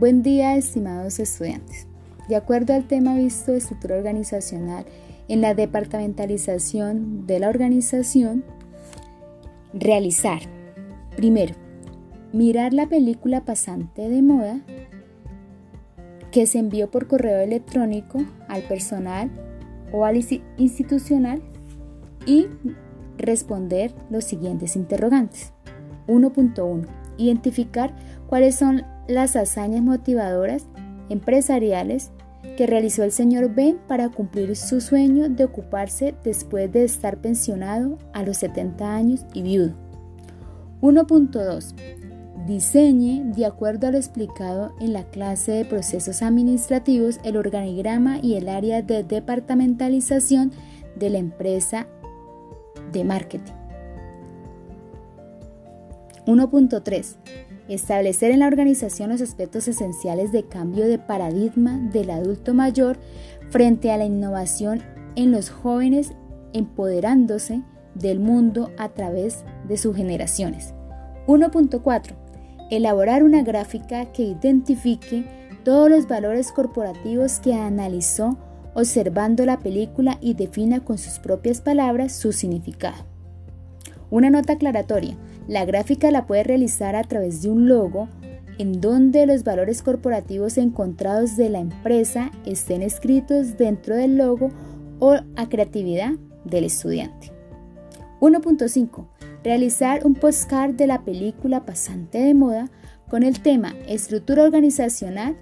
Buen día, estimados estudiantes. De acuerdo al tema visto de estructura organizacional en la departamentalización de la organización, realizar. Primero, mirar la película pasante de moda que se envió por correo electrónico al personal o al institucional y responder los siguientes interrogantes. 1.1. Identificar cuáles son las hazañas motivadoras empresariales que realizó el señor Ben para cumplir su sueño de ocuparse después de estar pensionado a los 70 años y viudo. 1.2. Diseñe, de acuerdo a lo explicado en la clase de procesos administrativos, el organigrama y el área de departamentalización de la empresa de marketing. 1.3 establecer en la organización los aspectos esenciales de cambio de paradigma del adulto mayor frente a la innovación en los jóvenes empoderándose del mundo a través de sus generaciones. 1.4. Elaborar una gráfica que identifique todos los valores corporativos que analizó observando la película y defina con sus propias palabras su significado. Una nota aclaratoria. La gráfica la puede realizar a través de un logo en donde los valores corporativos encontrados de la empresa estén escritos dentro del logo o a creatividad del estudiante. 1.5. Realizar un postcard de la película pasante de moda con el tema estructura organizacional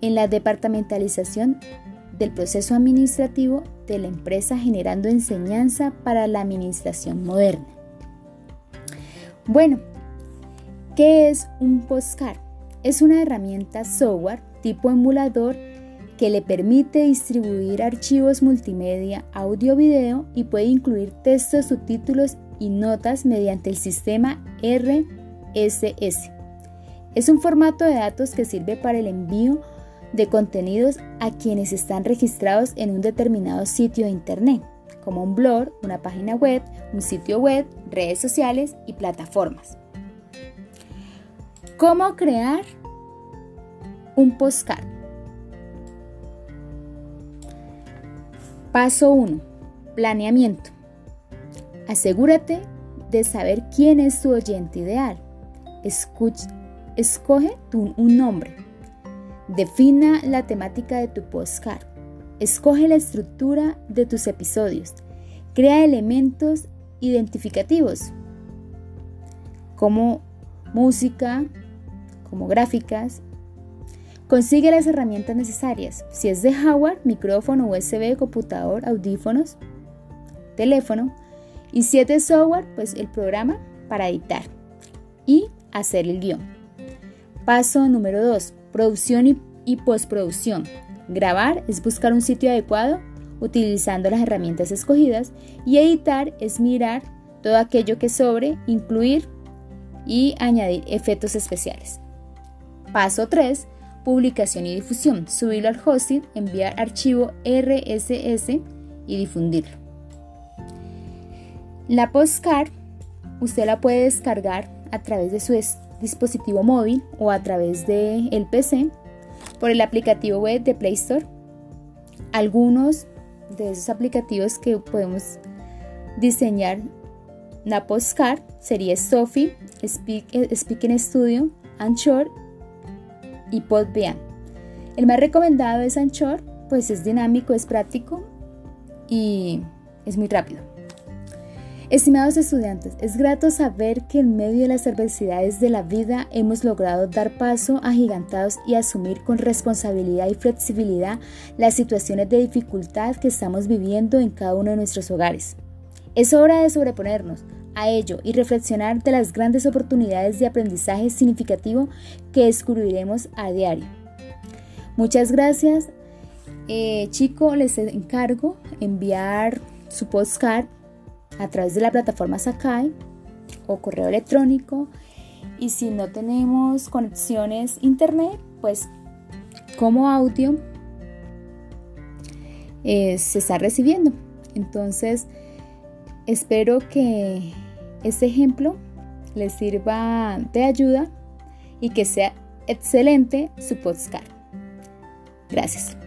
en la departamentalización del proceso administrativo de la empresa generando enseñanza para la administración moderna. Bueno, ¿qué es un postcard? Es una herramienta software tipo emulador que le permite distribuir archivos multimedia, audio-video y puede incluir textos, subtítulos y notas mediante el sistema RSS. Es un formato de datos que sirve para el envío de contenidos a quienes están registrados en un determinado sitio de Internet como un blog, una página web, un sitio web, redes sociales y plataformas. ¿Cómo crear un postcard? Paso 1. Planeamiento. Asegúrate de saber quién es tu oyente ideal. escoge un nombre. Defina la temática de tu postcard. Escoge la estructura de tus episodios. Crea elementos identificativos como música, como gráficas. Consigue las herramientas necesarias. Si es de hardware, micrófono, USB, computador, audífonos, teléfono. Y si es de software, pues el programa para editar y hacer el guion. Paso número 2. Producción y, y postproducción. Grabar es buscar un sitio adecuado utilizando las herramientas escogidas y editar es mirar todo aquello que sobre, incluir y añadir efectos especiales. Paso 3. Publicación y difusión. Subirlo al hosting, enviar archivo RSS y difundirlo. La postcard usted la puede descargar a través de su dispositivo móvil o a través del el PC por el aplicativo web de Play Store. Algunos de esos aplicativos que podemos diseñar la postcard sería Sophie, Speak, Speaking Studio, Anchor y Podbean. El más recomendado es Anchor, pues es dinámico, es práctico y es muy rápido. Estimados estudiantes, es grato saber que en medio de las adversidades de la vida hemos logrado dar paso a gigantados y asumir con responsabilidad y flexibilidad las situaciones de dificultad que estamos viviendo en cada uno de nuestros hogares. Es hora de sobreponernos a ello y reflexionar de las grandes oportunidades de aprendizaje significativo que descubriremos a diario. Muchas gracias. Eh, chico, les encargo enviar su postcard a través de la plataforma Sakai o correo electrónico. Y si no tenemos conexiones internet, pues como audio eh, se está recibiendo. Entonces, espero que este ejemplo les sirva de ayuda y que sea excelente su podcast. Gracias.